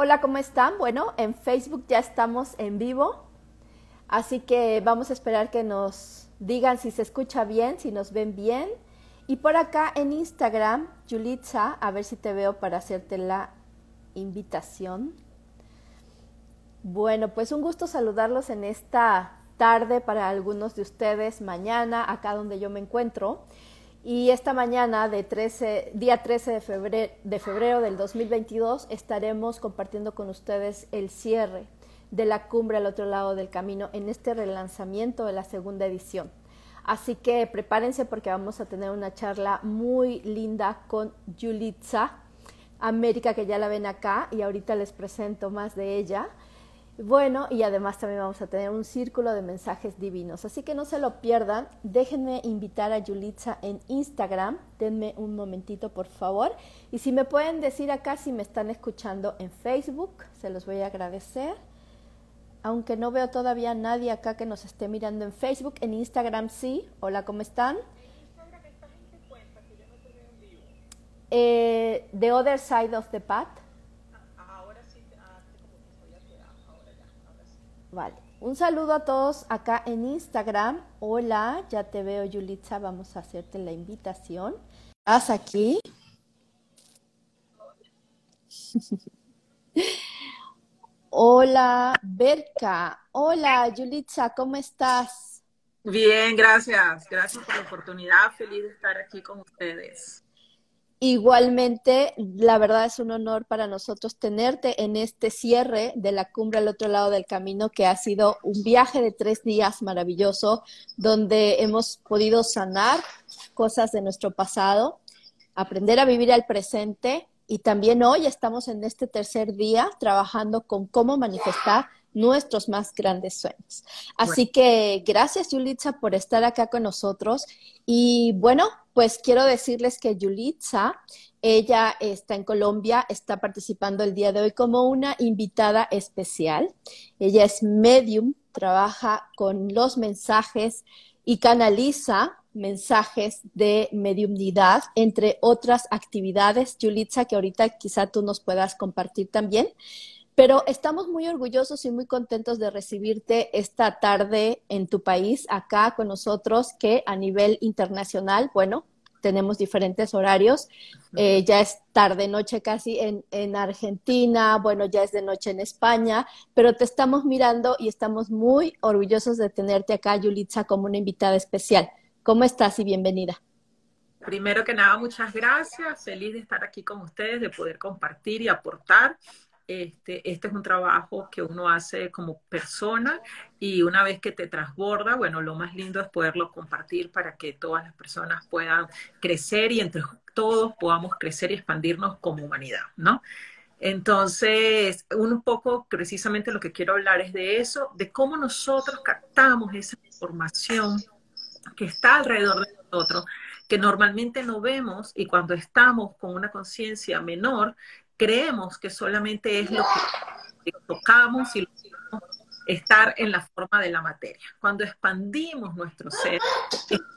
Hola, ¿cómo están? Bueno, en Facebook ya estamos en vivo, así que vamos a esperar que nos digan si se escucha bien, si nos ven bien. Y por acá en Instagram, Yulitza, a ver si te veo para hacerte la invitación. Bueno, pues un gusto saludarlos en esta tarde para algunos de ustedes, mañana, acá donde yo me encuentro. Y esta mañana, de 13, día 13 de febrero, de febrero del 2022, estaremos compartiendo con ustedes el cierre de la cumbre al otro lado del camino en este relanzamiento de la segunda edición. Así que prepárense porque vamos a tener una charla muy linda con Yulitza América, que ya la ven acá, y ahorita les presento más de ella. Bueno, y además también vamos a tener un círculo de mensajes divinos. Así que no se lo pierdan. Déjenme invitar a Yulitza en Instagram. Denme un momentito, por favor. Y si me pueden decir acá si me están escuchando en Facebook, se los voy a agradecer. Aunque no veo todavía nadie acá que nos esté mirando en Facebook, en Instagram sí. Hola, ¿cómo están? Eh, the Other Side of the Path. Vale. Un saludo a todos acá en Instagram. Hola, ya te veo, Yulitza. Vamos a hacerte la invitación. ¿Estás aquí? Hola, Berka. Hola, Yulitza, ¿cómo estás? Bien, gracias. Gracias por la oportunidad. Feliz de estar aquí con ustedes. Igualmente, la verdad es un honor para nosotros tenerte en este cierre de la cumbre al otro lado del camino, que ha sido un viaje de tres días maravilloso, donde hemos podido sanar cosas de nuestro pasado, aprender a vivir al presente y también hoy estamos en este tercer día trabajando con cómo manifestar nuestros más grandes sueños. Así que gracias, Yulitza, por estar acá con nosotros. Y bueno, pues quiero decirles que Yulitza, ella está en Colombia, está participando el día de hoy como una invitada especial. Ella es medium, trabaja con los mensajes y canaliza mensajes de mediumnidad, entre otras actividades. Yulitza, que ahorita quizá tú nos puedas compartir también. Pero estamos muy orgullosos y muy contentos de recibirte esta tarde en tu país, acá con nosotros, que a nivel internacional, bueno, tenemos diferentes horarios. Eh, ya es tarde, noche casi en, en, Argentina, bueno, ya es de noche en España, pero te estamos mirando y estamos muy orgullosos de tenerte acá, Yulitza, como una invitada especial. ¿Cómo estás y bienvenida? Primero que nada, muchas gracias. Feliz de estar aquí con ustedes, de poder compartir y aportar este, este es un trabajo que uno hace como persona y una vez que te transborda, bueno, lo más lindo es poderlo compartir para que todas las personas puedan crecer y entre todos podamos crecer y expandirnos como humanidad, ¿no? Entonces, un poco precisamente lo que quiero hablar es de eso, de cómo nosotros captamos esa información que está alrededor de nosotros, que normalmente no vemos y cuando estamos con una conciencia menor, creemos que solamente es lo que tocamos y estar en la forma de la materia. Cuando expandimos nuestro ser,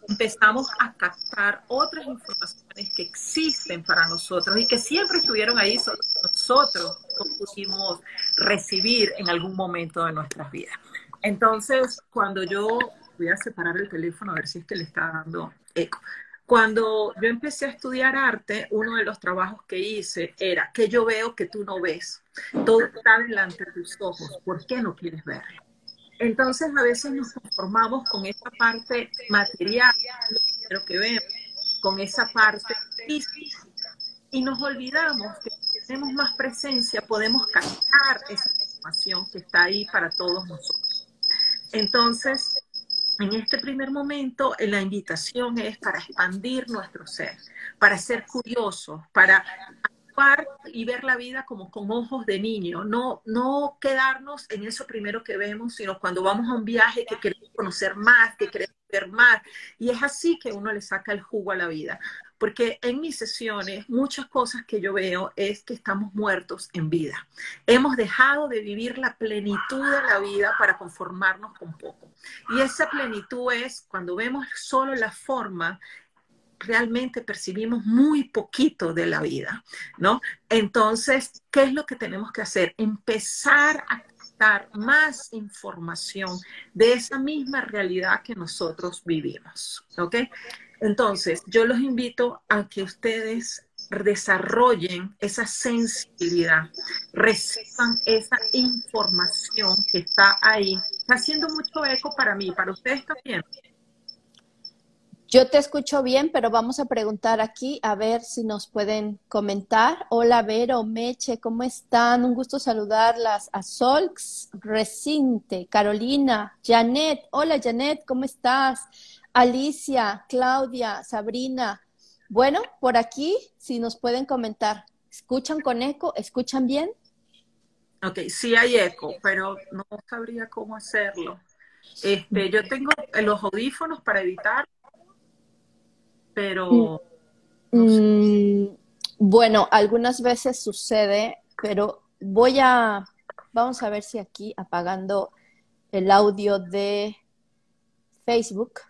empezamos a captar otras informaciones que existen para nosotros y que siempre estuvieron ahí, solo nosotros no pudimos recibir en algún momento de nuestras vidas. Entonces, cuando yo voy a separar el teléfono a ver si es que le está dando eco. Cuando yo empecé a estudiar arte, uno de los trabajos que hice era que yo veo que tú no ves. Todo está delante de tus ojos. ¿Por qué no quieres verlo? Entonces a veces nos conformamos con esa parte material, lo que vemos, con esa parte física, y nos olvidamos que si tenemos más presencia podemos captar esa información que está ahí para todos nosotros. Entonces, en este primer momento, eh, la invitación es para expandir nuestro ser, para ser curiosos, para actuar y ver la vida como con ojos de niño, no, no quedarnos en eso primero que vemos, sino cuando vamos a un viaje que queremos conocer más, que queremos ver más. Y es así que uno le saca el jugo a la vida. Porque en mis sesiones, muchas cosas que yo veo es que estamos muertos en vida. Hemos dejado de vivir la plenitud de la vida para conformarnos con poco. Y esa plenitud es cuando vemos solo la forma realmente percibimos muy poquito de la vida, ¿no? Entonces, ¿qué es lo que tenemos que hacer? Empezar a dar más información de esa misma realidad que nosotros vivimos, ¿ok? Entonces, yo los invito a que ustedes desarrollen esa sensibilidad, reciban esa información que está ahí. Está haciendo mucho eco para mí, para ustedes también. Yo te escucho bien, pero vamos a preguntar aquí a ver si nos pueden comentar. Hola Vero, Meche, ¿cómo están? Un gusto saludarlas. A Solx, Recinte, Carolina, Janet. Hola Janet, ¿cómo estás? Alicia, Claudia, Sabrina. Bueno, por aquí, si nos pueden comentar. ¿Escuchan con eco? ¿Escuchan bien? Ok, sí hay eco, pero no sabría cómo hacerlo. Este, yo tengo los audífonos para evitar pero... Mm, bueno, algunas veces sucede, pero voy a, vamos a ver si aquí apagando el audio de Facebook.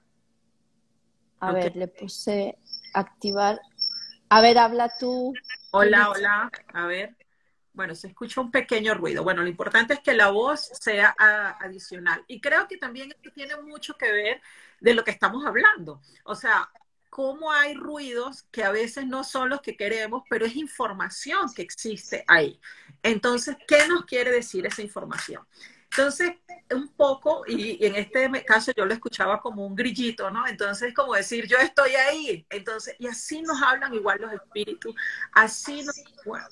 A ver, le puse activar. A ver, habla tú. Hola, hola. A ver. Bueno, se escucha un pequeño ruido. Bueno, lo importante es que la voz sea adicional. Y creo que también esto tiene mucho que ver de lo que estamos hablando. O sea, cómo hay ruidos que a veces no son los que queremos, pero es información que existe ahí. Entonces, ¿qué nos quiere decir esa información? Entonces, un poco, y, en este caso yo lo escuchaba como un grillito, ¿no? Entonces, como decir, yo estoy ahí. Entonces, y así nos hablan igual los espíritus, así nos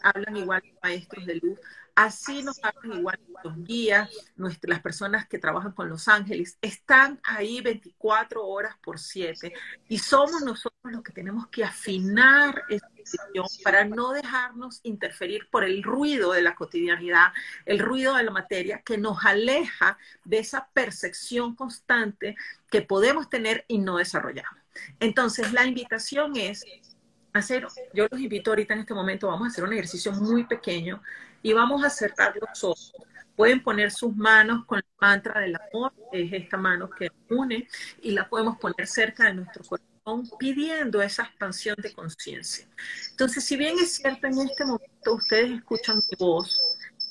hablan igual los maestros de luz, Así nos hablan igual los guías, nuestras, las personas que trabajan con los ángeles, están ahí 24 horas por 7 y somos nosotros los que tenemos que afinar esa decisión para no dejarnos interferir por el ruido de la cotidianidad, el ruido de la materia que nos aleja de esa percepción constante que podemos tener y no desarrollamos. Entonces, la invitación es hacer, yo los invito ahorita en este momento, vamos a hacer un ejercicio muy pequeño y vamos a cerrar los ojos. Pueden poner sus manos con el mantra del amor, es esta mano que une, y la podemos poner cerca de nuestro corazón pidiendo esa expansión de conciencia. Entonces, si bien es cierto en este momento ustedes escuchan mi voz,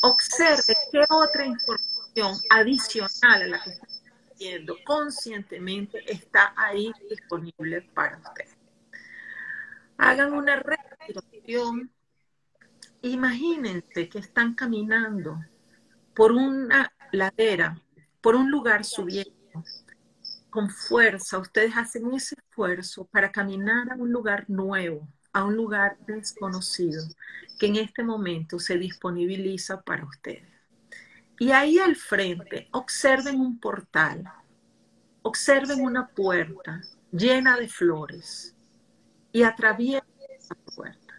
observe qué otra información adicional a la que están viendo conscientemente está ahí disponible para ustedes. Hagan una respiración Imagínense que están caminando por una ladera, por un lugar subiendo, con fuerza. Ustedes hacen ese esfuerzo para caminar a un lugar nuevo, a un lugar desconocido, que en este momento se disponibiliza para ustedes. Y ahí al frente, observen un portal, observen una puerta llena de flores y atraviesen esa puerta.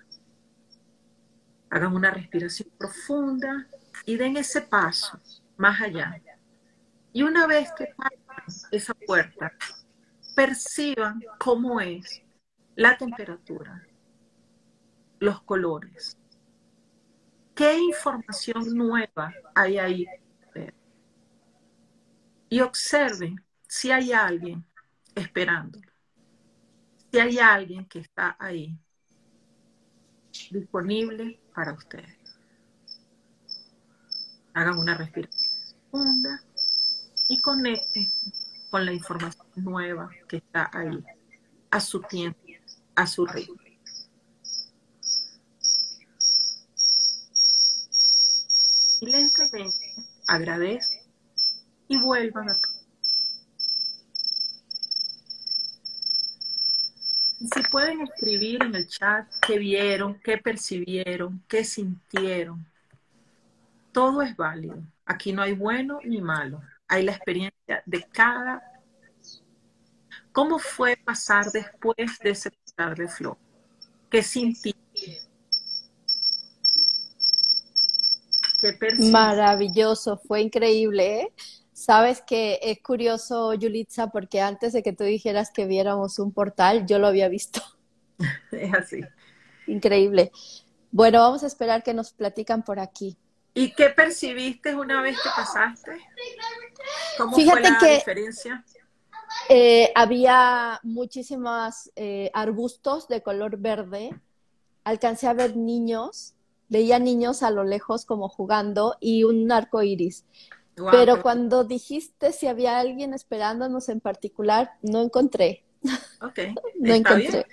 Hagan una respiración profunda y den ese paso más allá. Y una vez que pasen esa puerta, perciban cómo es la temperatura, los colores. ¿Qué información nueva hay ahí? Y observen si hay alguien esperando, si hay alguien que está ahí disponible para ustedes. Hagan una respiración profunda y conecten con la información nueva que está ahí, a su tiempo, a su ritmo. Y lentamente agradezcan y vuelvan a Si pueden escribir en el chat qué vieron, qué percibieron, qué sintieron. Todo es válido. Aquí no hay bueno ni malo. Hay la experiencia de cada. ¿Cómo fue pasar después de ese pasar de flor? ¿Qué sintiste? ¿Qué Maravilloso, fue increíble, ¿eh? Sabes que es curioso, Yulitza, porque antes de que tú dijeras que viéramos un portal, yo lo había visto. Es así. Increíble. Bueno, vamos a esperar que nos platican por aquí. ¿Y qué percibiste una vez que pasaste? ¿Cómo fue la diferencia? Eh, había muchísimos eh, arbustos de color verde. Alcancé a ver niños, veía niños a lo lejos como jugando y un arco iris. Pero cuando dijiste si había alguien esperándonos en particular, no encontré. Ok, no está encontré. Bien.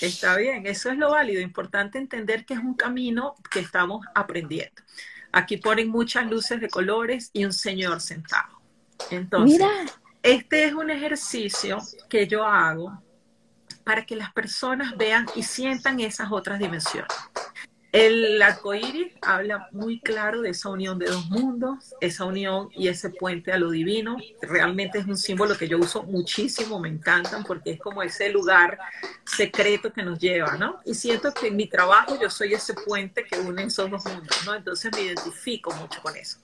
Está bien, eso es lo válido. Importante entender que es un camino que estamos aprendiendo. Aquí ponen muchas luces de colores y un señor sentado. Entonces, Mira. este es un ejercicio que yo hago para que las personas vean y sientan esas otras dimensiones. El arco iris habla muy claro de esa unión de dos mundos, esa unión y ese puente a lo divino. Realmente es un símbolo que yo uso muchísimo, me encantan porque es como ese lugar secreto que nos lleva, ¿no? Y siento que en mi trabajo yo soy ese puente que une esos dos mundos, ¿no? Entonces me identifico mucho con eso.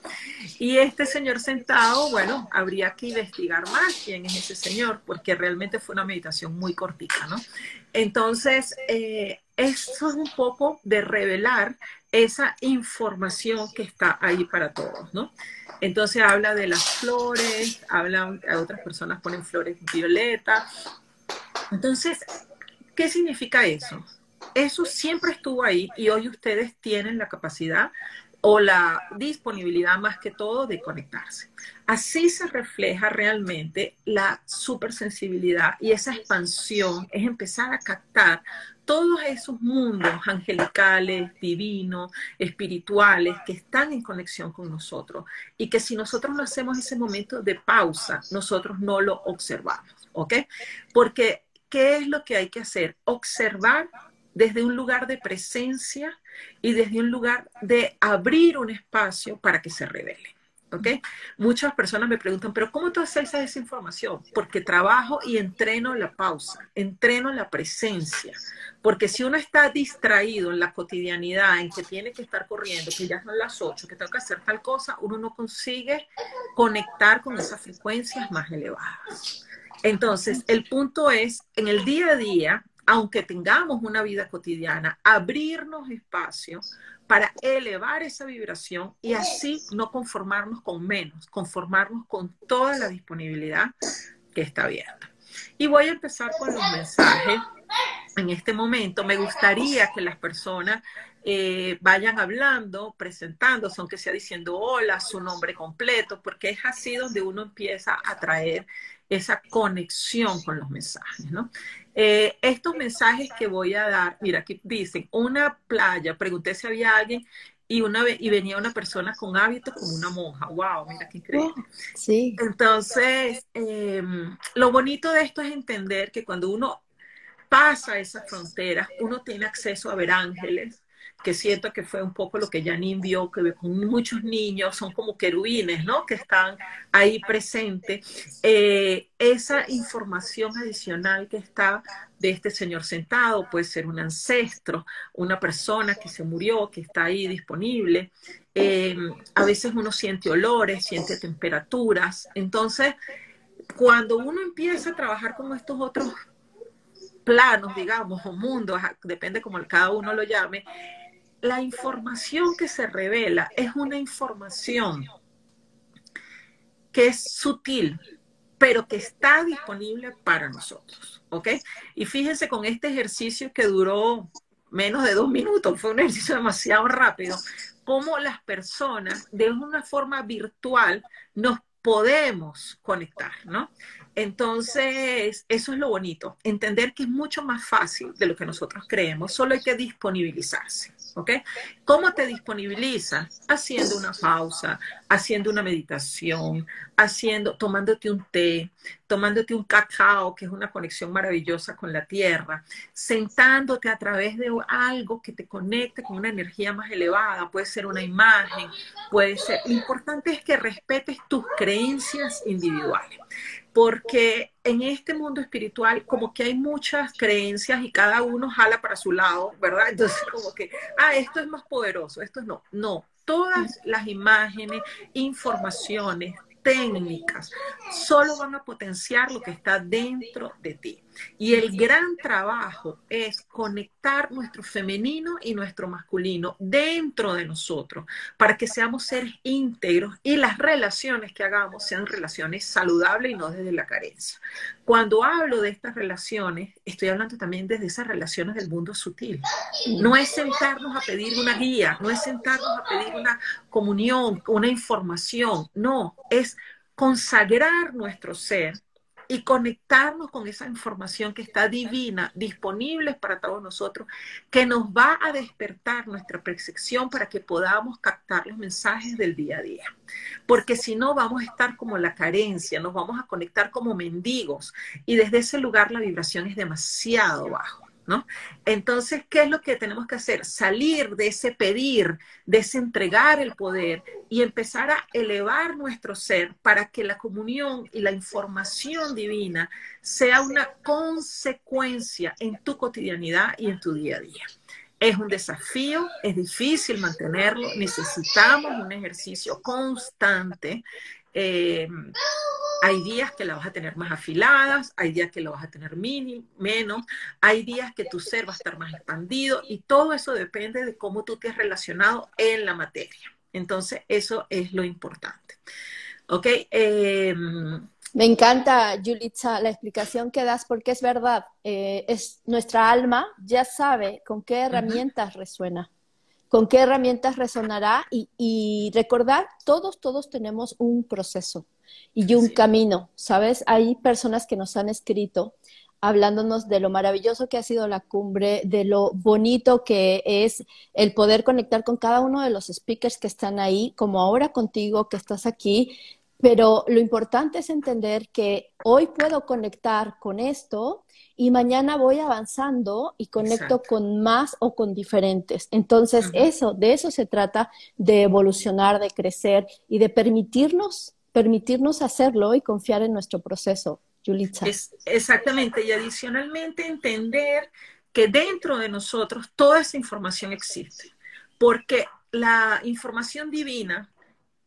Y este señor sentado, bueno, habría que investigar más quién es ese señor, porque realmente fue una meditación muy cortita, ¿no? Entonces, eh, eso es un poco de revelar esa información que está ahí para todos, ¿no? Entonces habla de las flores, hablan, otras personas ponen flores violetas. Entonces, ¿qué significa eso? Eso siempre estuvo ahí y hoy ustedes tienen la capacidad o la disponibilidad más que todo de conectarse. Así se refleja realmente la supersensibilidad y esa expansión, es empezar a captar todos esos mundos angelicales, divinos, espirituales que están en conexión con nosotros y que si nosotros no hacemos ese momento de pausa, nosotros no lo observamos, ¿ok? Porque, ¿qué es lo que hay que hacer? Observar desde un lugar de presencia y desde un lugar de abrir un espacio para que se revele. ¿Ok? Muchas personas me preguntan, pero ¿cómo tú haces esa información? Porque trabajo y entreno la pausa, entreno la presencia. Porque si uno está distraído en la cotidianidad, en que tiene que estar corriendo, que ya son las 8, que tengo que hacer tal cosa, uno no consigue conectar con esas frecuencias más elevadas. Entonces, el punto es, en el día a día, aunque tengamos una vida cotidiana, abrirnos espacio para elevar esa vibración y así no conformarnos con menos, conformarnos con toda la disponibilidad que está abierta. Y voy a empezar con los mensajes. En este momento me gustaría que las personas eh, vayan hablando, presentándose, aunque sea diciendo hola, su nombre completo, porque es así donde uno empieza a traer esa conexión con los mensajes, ¿no? Eh, estos mensajes que voy a dar, mira, aquí dicen, una playa, pregunté si había alguien y una y venía una persona con hábitos como una monja. Wow, mira qué increíble. Sí. Entonces, em, lo bonito de esto es entender que cuando uno pasa esas fronteras, uno tiene acceso a ver ángeles, que siento que fue un poco lo que Janine vio, que con muchos niños, son como querubines, ¿no? Que están ahí presentes. Eh, esa información adicional que está de este señor sentado, puede ser un ancestro, una persona que se murió, que está ahí disponible. Eh, a veces uno siente olores, siente temperaturas. Entonces, cuando uno empieza a trabajar con estos otros planos, digamos, o mundos, depende como cada uno lo llame, la información que se revela es una información que es sutil, pero que está disponible para nosotros, ¿ok? Y fíjense con este ejercicio que duró menos de dos minutos, fue un ejercicio demasiado rápido, cómo las personas de una forma virtual nos podemos conectar, ¿no? Entonces, eso es lo bonito, entender que es mucho más fácil de lo que nosotros creemos, solo hay que disponibilizarse. ¿Ok? ¿Cómo te disponibilizas? Haciendo una pausa, haciendo una meditación, haciendo, tomándote un té, tomándote un cacao, que es una conexión maravillosa con la tierra, sentándote a través de algo que te conecte con una energía más elevada, puede ser una imagen, puede ser, lo importante es que respetes tus creencias individuales porque en este mundo espiritual como que hay muchas creencias y cada uno jala para su lado, ¿verdad? Entonces como que, ah, esto es más poderoso, esto no, no, todas las imágenes, informaciones, técnicas, solo van a potenciar lo que está dentro de ti. Y el gran trabajo es conectar nuestro femenino y nuestro masculino dentro de nosotros para que seamos seres íntegros y las relaciones que hagamos sean relaciones saludables y no desde la carencia. Cuando hablo de estas relaciones, estoy hablando también desde esas relaciones del mundo sutil. No es sentarnos a pedir una guía, no es sentarnos a pedir una comunión, una información, no, es consagrar nuestro ser y conectarnos con esa información que está divina, disponible para todos nosotros, que nos va a despertar nuestra percepción para que podamos captar los mensajes del día a día. Porque si no, vamos a estar como la carencia, nos vamos a conectar como mendigos y desde ese lugar la vibración es demasiado baja. ¿No? Entonces, ¿qué es lo que tenemos que hacer? Salir de ese pedir, de ese entregar el poder y empezar a elevar nuestro ser para que la comunión y la información divina sea una consecuencia en tu cotidianidad y en tu día a día. Es un desafío, es difícil mantenerlo, necesitamos un ejercicio constante. Eh, hay días que la vas a tener más afiladas, hay días que la vas a tener menos, hay días que tu ser va a estar más expandido y todo eso depende de cómo tú te has relacionado en la materia. Entonces, eso es lo importante. ¿Ok? Em, Me encanta, Julitza, la explicación que das, porque es verdad, eh, es nuestra alma ya sabe con qué herramientas resuena con qué herramientas resonará y, y, recordar, todos, todos tenemos un proceso y un camino, ¿sabes? Hay personas que nos han escrito hablándonos de lo maravilloso que ha sido la cumbre, de lo bonito que es el poder conectar con cada uno de los speakers que están ahí, como ahora contigo que estás aquí. Pero lo importante es entender que hoy puedo conectar con esto y mañana voy avanzando y conecto con más o con diferentes. Entonces, eso, de eso se trata, de evolucionar, de crecer y de permitirnos permitirnos hacerlo y confiar en nuestro proceso, Julitza. Es, exactamente, y adicionalmente entender que dentro de nosotros toda esa información existe, porque la información divina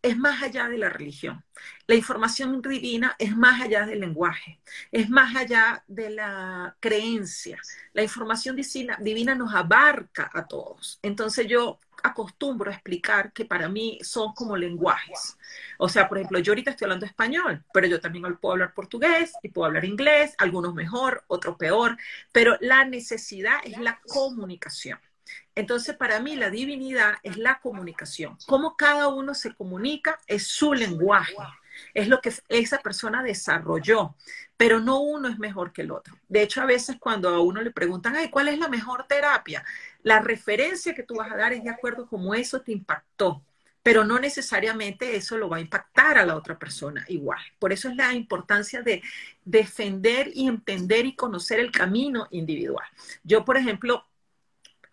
es más allá de la religión. La información divina es más allá del lenguaje, es más allá de la creencia. La información divina nos abarca a todos. Entonces yo acostumbro a explicar que para mí son como lenguajes. O sea, por ejemplo, yo ahorita estoy hablando español, pero yo también puedo hablar portugués y puedo hablar inglés, algunos mejor, otros peor, pero la necesidad es la comunicación. Entonces, para mí la divinidad es la comunicación. Cómo cada uno se comunica es su lenguaje. Es lo que esa persona desarrolló, pero no uno es mejor que el otro. De hecho, a veces cuando a uno le preguntan, Ay, ¿cuál es la mejor terapia? La referencia que tú vas a dar es de acuerdo a cómo eso te impactó, pero no necesariamente eso lo va a impactar a la otra persona igual. Por eso es la importancia de defender y entender y conocer el camino individual. Yo, por ejemplo,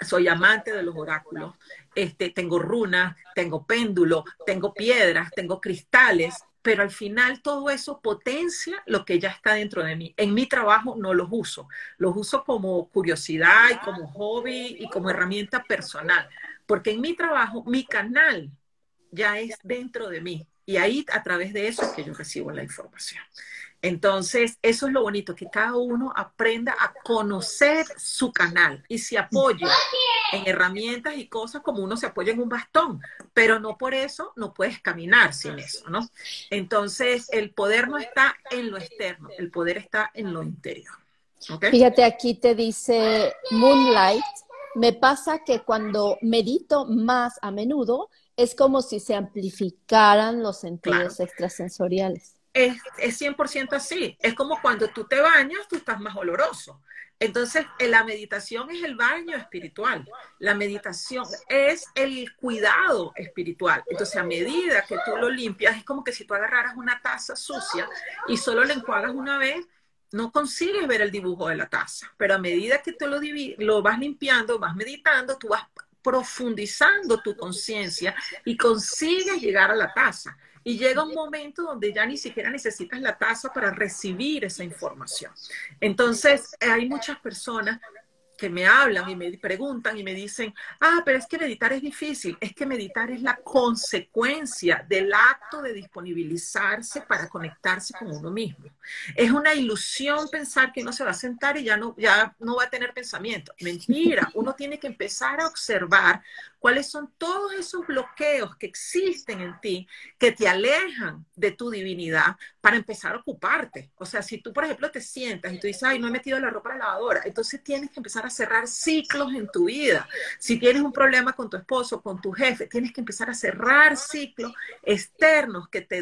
soy amante de los oráculos. Este, tengo runas, tengo péndulo, tengo piedras, tengo cristales, pero al final todo eso potencia lo que ya está dentro de mí. En mi trabajo no los uso, los uso como curiosidad y como hobby y como herramienta personal, porque en mi trabajo mi canal ya es dentro de mí y ahí a través de eso es que yo recibo la información. Entonces, eso es lo bonito, que cada uno aprenda a conocer su canal y se apoye en herramientas y cosas como uno se apoya en un bastón, pero no por eso no puedes caminar sin eso, ¿no? Entonces, el poder no está en lo externo, el poder está en lo interior. Fíjate, aquí te dice Moonlight, me pasa que cuando medito más a menudo, es como si se amplificaran los sentidos extrasensoriales es, es 100% así. Es como cuando tú te bañas, tú estás más oloroso. Entonces, eh, la meditación es el baño espiritual. La meditación es el cuidado espiritual. Entonces, a medida que tú lo limpias, es como que si tú agarraras una taza sucia y solo la enjuagas una vez, no consigues ver el dibujo de la taza. Pero a medida que tú lo, lo vas limpiando, vas meditando, tú vas profundizando tu conciencia y consigues llegar a la taza. Y llega un momento donde ya ni siquiera necesitas la taza para recibir esa información. Entonces, hay muchas personas que me hablan y me preguntan y me dicen, ah, pero es que meditar es difícil. Es que meditar es la consecuencia del acto de disponibilizarse para conectarse con uno mismo. Es una ilusión pensar que uno se va a sentar y ya no, ya no va a tener pensamiento. Mentira, uno tiene que empezar a observar cuáles son todos esos bloqueos que existen en ti que te alejan de tu divinidad para empezar a ocuparte. O sea, si tú, por ejemplo, te sientas y tú dices, ay, no he metido la ropa a la lavadora, entonces tienes que empezar a cerrar ciclos en tu vida. Si tienes un problema con tu esposo, con tu jefe, tienes que empezar a cerrar ciclos externos que te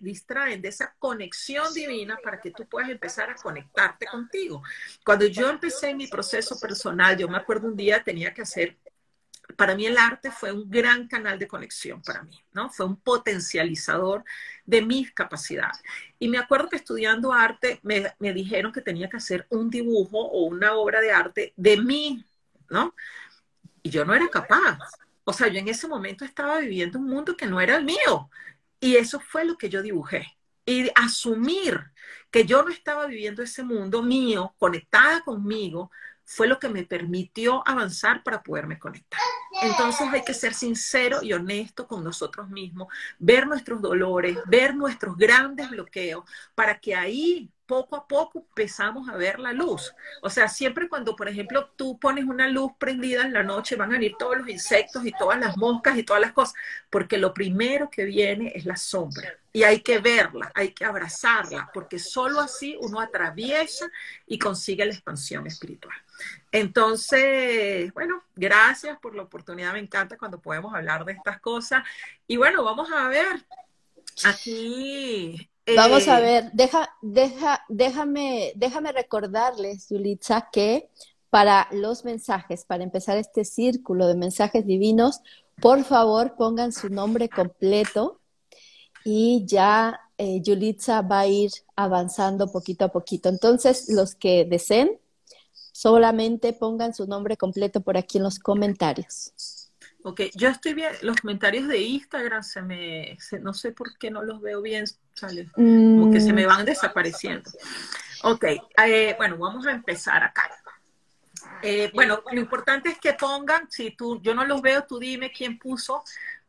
distraen de esa conexión divina para que tú puedas empezar a conectarte contigo. Cuando yo empecé mi proceso personal, yo me acuerdo un día tenía que hacer para mí el arte fue un gran canal de conexión para mí, ¿no? Fue un potencializador de mis capacidades. Y me acuerdo que estudiando arte me, me, dijeron que tenía que hacer un dibujo o una obra de arte de mí, ¿no? Y yo no era capaz. O sea, yo en ese momento estaba viviendo un mundo que no era el mío. Y eso fue lo que yo dibujé. Y asumir que yo no estaba viviendo ese mundo mío, conectada conmigo, fue lo que me permitió avanzar para poderme conectar. Entonces hay que ser sincero y honesto con nosotros mismos, ver nuestros dolores, ver nuestros grandes bloqueos, para que ahí poco a poco empezamos a ver la luz. O sea, siempre cuando, por ejemplo, tú pones una luz prendida en la noche, van a venir todos los insectos y todas las moscas y todas las cosas, porque lo primero que viene es la sombra. Y hay que verla, hay que abrazarla, porque solo así uno atraviesa y consigue la expansión espiritual. Entonces, bueno, gracias por la oportunidad, me encanta cuando podemos hablar de estas cosas. Y bueno, vamos a ver aquí Vamos a eh, ver, deja, deja, déjame, déjame recordarles, Yulitza, que para los mensajes, para empezar este círculo de mensajes divinos, por favor pongan su nombre completo y ya eh, Yulitza va a ir avanzando poquito a poquito. Entonces, los que deseen, solamente pongan su nombre completo por aquí en los comentarios. Ok, yo estoy bien, los comentarios de Instagram se me, no sé por qué no los veo bien, como que se me van desapareciendo. Ok, eh, bueno, vamos a empezar acá. Eh, bueno, lo importante es que pongan, si tú, yo no los veo, tú dime quién puso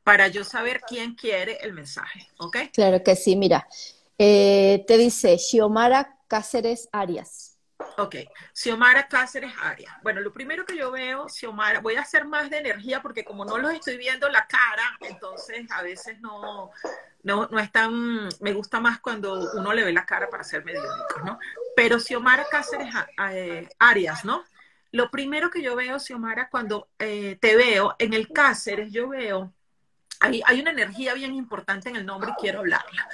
para yo saber quién quiere el mensaje, ¿ok? Claro que sí, mira, eh, te dice Xiomara Cáceres Arias. Ok, Xiomara Cáceres Arias. Bueno, lo primero que yo veo, Xiomara, voy a hacer más de energía porque como no los estoy viendo la cara, entonces a veces no, no, no es tan, me gusta más cuando uno le ve la cara para ser mediúnico, ¿no? Pero Xiomara Cáceres eh, Arias, ¿no? Lo primero que yo veo, Xiomara, cuando eh, te veo en el Cáceres, yo veo, hay, hay una energía bien importante en el nombre y quiero hablarla.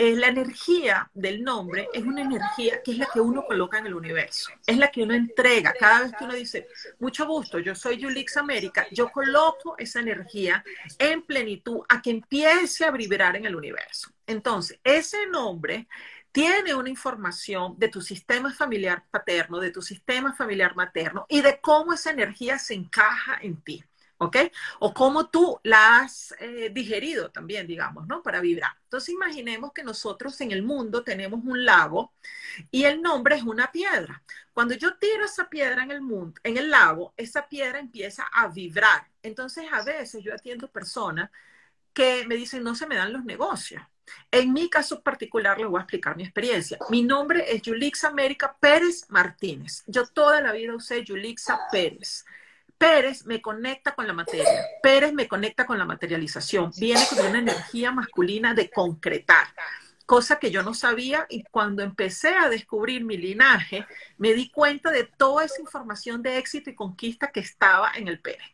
Eh, la energía del nombre es una energía que es la que uno coloca en el universo, es la que uno entrega. Cada vez que uno dice, mucho gusto, yo soy Yulix América, yo coloco esa energía en plenitud a que empiece a vibrar en el universo. Entonces, ese nombre tiene una información de tu sistema familiar paterno, de tu sistema familiar materno y de cómo esa energía se encaja en ti. ¿Ok? O cómo tú la has eh, digerido también, digamos, ¿no? Para vibrar. Entonces imaginemos que nosotros en el mundo tenemos un lago y el nombre es una piedra. Cuando yo tiro esa piedra en el mundo, en el lago, esa piedra empieza a vibrar. Entonces a veces yo atiendo personas que me dicen no se me dan los negocios. En mi caso particular, les voy a explicar mi experiencia. Mi nombre es Yulixa América Pérez Martínez. Yo toda la vida usé Yulixa Pérez. Pérez me conecta con la materia, Pérez me conecta con la materialización, viene con una energía masculina de concretar, cosa que yo no sabía y cuando empecé a descubrir mi linaje, me di cuenta de toda esa información de éxito y conquista que estaba en el Pérez.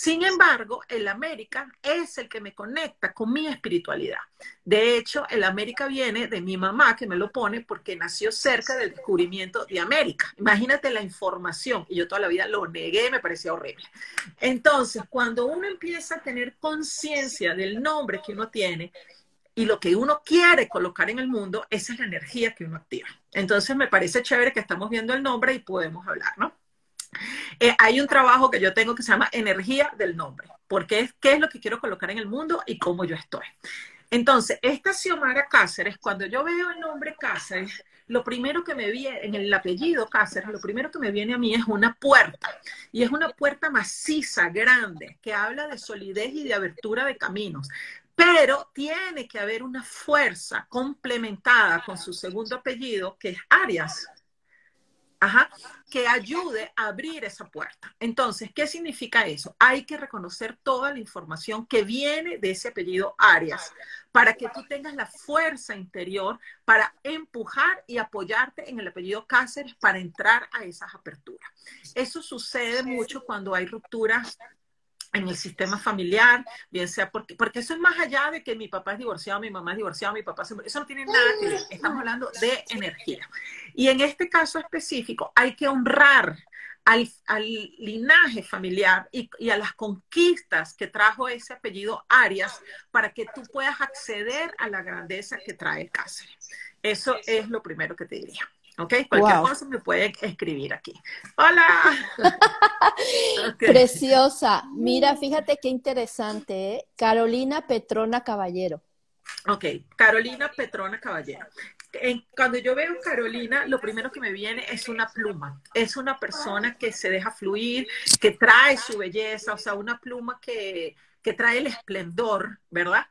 Sin embargo, el América es el que me conecta con mi espiritualidad. De hecho, el América viene de mi mamá, que me lo pone porque nació cerca del descubrimiento de América. Imagínate la información. Y yo toda la vida lo negué, me parecía horrible. Entonces, cuando uno empieza a tener conciencia del nombre que uno tiene, y lo que uno quiere colocar en el mundo, esa es la energía que uno activa. Entonces me parece chévere que estamos viendo el nombre y podemos hablar, ¿no? Eh, hay un trabajo que yo tengo que se llama energía del nombre, porque es qué es lo que quiero colocar en el mundo y cómo yo estoy. Entonces, esta Xiomara Cáceres, cuando yo veo el nombre Cáceres, lo primero que me viene, en el apellido Cáceres, lo primero que me viene a mí es una puerta. Y es una puerta maciza, grande, que habla de solidez y de abertura de caminos. Pero tiene que haber una fuerza complementada con su segundo apellido, que es Arias. Ajá, que ayude a abrir esa puerta. Entonces, ¿qué significa eso? Hay que reconocer toda la información que viene de ese apellido Arias para que tú tengas la fuerza interior para empujar y apoyarte en el apellido Cáceres para entrar a esas aperturas. Eso sucede mucho cuando hay rupturas en el sistema familiar, bien sea porque, porque eso es más allá de que mi papá es divorciado, mi mamá es divorciada, mi papá se Eso no tiene nada que ver. Estamos hablando de energía. Y en este caso específico hay que honrar al, al linaje familiar y, y, a las conquistas que trajo ese apellido Arias para que tú puedas acceder a la grandeza que trae Cáceres. Eso es lo primero que te diría. ¿Ok? Cualquier cosa me puede escribir aquí. Hola. Preciosa. Mira, fíjate qué interesante, ¿eh? Carolina Petrona Caballero. Ok, Carolina Petrona Caballero. cuando yo veo Carolina, lo primero que me viene es una pluma. Es una persona que se deja fluir, que trae su belleza, o sea, una pluma que, que trae el esplendor, ¿verdad?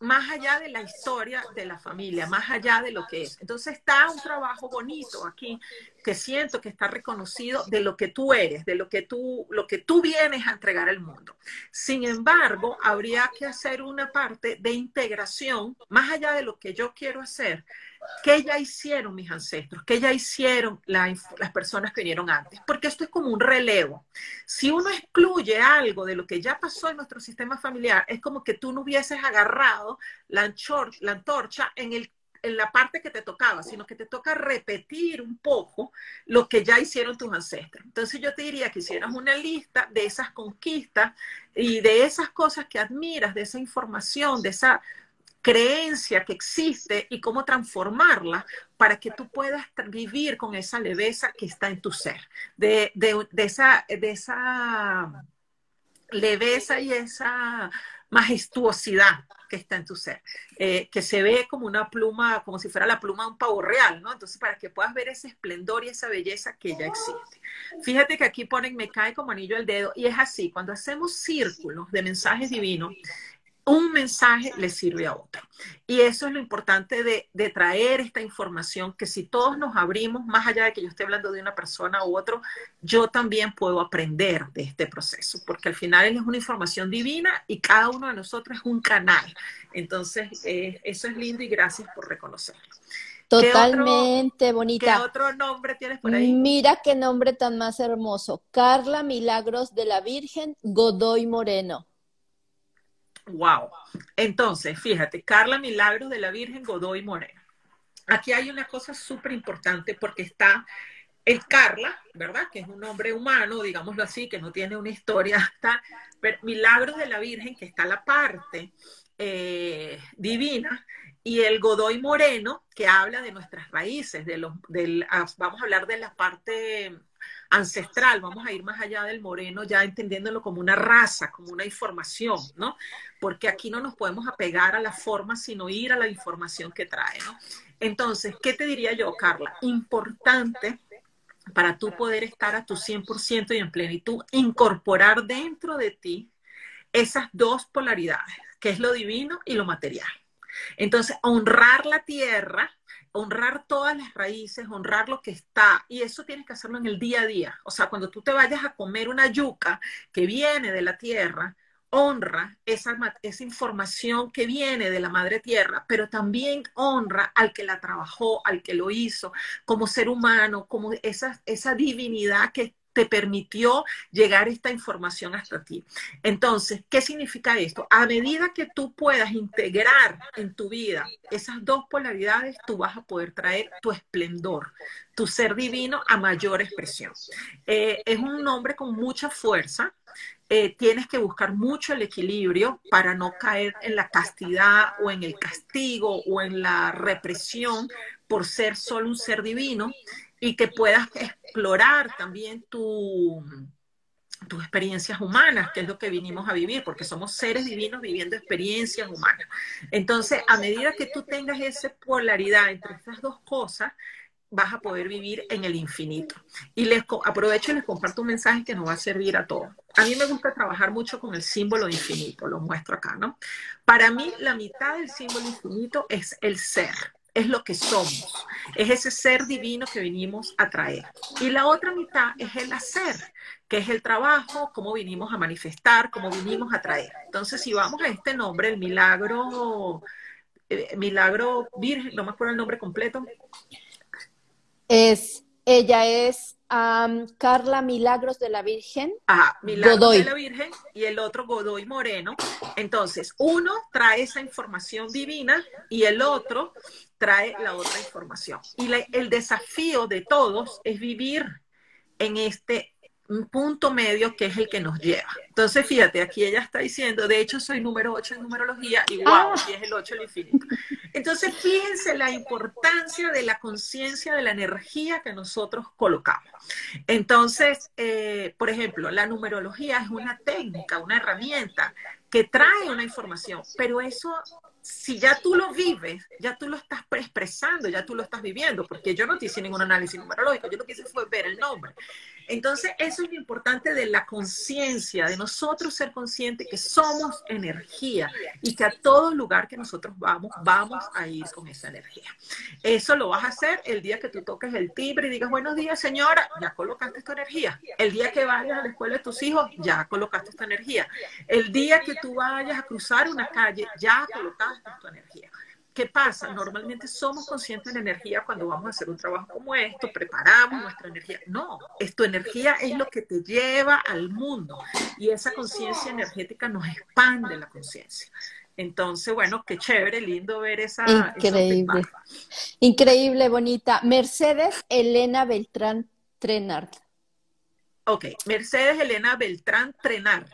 Más allá de la historia de la familia, más allá de lo que es. Entonces está un trabajo bonito aquí que siento que está reconocido de lo que tú eres, de lo que tú, lo que tú vienes a entregar al mundo. Sin embargo, habría que hacer una parte de integración más allá de lo que yo quiero hacer ¿Qué ya hicieron mis ancestros? ¿Qué ya hicieron las personas que vinieron antes? Porque esto es como un relevo. Si uno excluye algo de lo que ya pasó en nuestro sistema familiar, es como que tú no hubieses agarrado la, antorcha en, en la parte que te tocaba, sino que te toca repetir un poco lo que ya hicieron tus ancestros. Entonces yo te diría que hicieras una lista de esas conquistas y de esas cosas que admiras, de esa información, de esa creencia que existe y cómo transformarla para que tú puedas vivir con esa leveza que está en tu ser, de, esa, de esa leveza y esa majestuosidad que está en tu ser, eh, que se ve como una pluma, como si fuera la pluma de un pavo real, ¿no? Entonces, para que puedas ver ese esplendor y esa belleza que ya existe. Fíjate que aquí ponen, me cae como anillo al dedo, y es así, cuando hacemos círculos de mensajes divinos, un mensaje le sirve a otro. Y eso es lo importante de, traer esta información, que si todos nos abrimos, más allá de que yo esté hablando de una persona u otro, yo también puedo aprender de este proceso, porque al final es una información divina y cada uno de nosotros es un canal. Entonces, eh, eso es lindo y gracias por reconocerlo. Totalmente bonita. ¿Qué otro nombre tienes por ahí? Mira qué nombre tan más hermoso. Carla Milagros de la Virgen Godoy Moreno. Wow. Entonces, fíjate, Carla Milagros de la Virgen Godoy Moreno. Aquí hay una cosa súper importante porque está el Carla, ¿verdad? Que es un nombre humano, digámoslo así, que no tiene una historia, está pero Milagros de la Virgen, que está la parte eh, divina, y el Godoy Moreno, que habla de nuestras raíces, de los, del, ah, vamos a hablar de la parte ancestral, vamos a ir más allá del moreno, ya entendiéndolo como una raza, como una información, ¿no? Porque aquí no nos podemos apegar a la forma, sino ir a la información que trae, ¿no? Entonces, ¿qué te diría yo, Carla? Importante para tú poder estar a tu 100% y en plenitud, incorporar dentro de ti esas dos polaridades, que es lo divino y lo material. Entonces, honrar la tierra honrar todas las raíces, honrar lo que está, y eso tienes que hacerlo en el día a día. O sea, cuando tú te vayas a comer una yuca que viene de la tierra, honra esa, esa información que viene de la madre tierra, pero también honra al que la trabajó, al que lo hizo, como ser humano, como esa, esa divinidad que te permitió llegar esta información hasta ti. Entonces, ¿qué significa esto? A medida que tú puedas integrar en tu vida esas dos polaridades, tú vas a poder traer tu esplendor, tu ser divino a mayor expresión. Eh, es un nombre con mucha fuerza. Eh, tienes que buscar mucho el equilibrio para no caer en la castidad o en el castigo o en la represión por ser solo un ser divino y que puedas explorar también tu, tus experiencias humanas, que es lo que vinimos a vivir, porque somos seres divinos viviendo experiencias humanas. Entonces, a medida que tú tengas esa polaridad entre estas dos cosas, vas a poder vivir en el infinito. Y les aprovecho y les comparto un mensaje que nos va a servir a todos. A mí me gusta trabajar mucho con el símbolo infinito, lo muestro acá, ¿no? Para mí, la mitad del símbolo infinito es el ser, es lo que somos, es ese ser divino que vinimos a traer. Y la otra mitad es el hacer, que es el trabajo, cómo vinimos a manifestar, cómo vinimos a traer. Entonces, si vamos a este nombre, el milagro, eh, milagro virgen, no me acuerdo el nombre completo. Es, ella es Carla Milagros de la Virgen. Ah, Milagros de la Virgen y el otro Godoy Moreno. Entonces, uno trae esa información divina y el otro trae la otra información. Y el desafío de todos es vivir en este un punto medio que es el que nos lleva. Entonces, fíjate, aquí ella está diciendo, de hecho soy número 8 en numerología y wow, ah. es el 8 el infinito. Entonces, fíjense la importancia de la conciencia de la energía que nosotros colocamos. Entonces, eh, por ejemplo, la numerología es una técnica, una herramienta que trae una información, pero eso si ya tú lo vives, ya tú lo estás expresando, ya tú lo estás viviendo, porque yo no te hice ningún análisis numerológico, yo lo que hice fue ver el nombre. Entonces, eso es lo importante de la conciencia, de nosotros ser conscientes que somos energía y que a todo lugar que nosotros vamos, vamos a ir con esa energía. Eso lo vas a hacer el día que tú toques el timbre y digas, buenos días, señora, ya colocaste esta energía. El día que vayas a la escuela de tus hijos, ya colocaste esta energía. El día que tú vayas a cruzar una calle, ya colocaste esta energía. ¿Qué pasa? Normalmente somos conscientes de la energía cuando vamos a hacer un trabajo como esto, preparamos nuestra energía. No, es tu energía es lo que te lleva al mundo y esa conciencia energética nos expande la conciencia. Entonces, bueno, qué chévere, lindo ver esa. Increíble. Increíble, bonita. Mercedes Elena Beltrán Trenard. Ok, Mercedes Elena Beltrán Trenard.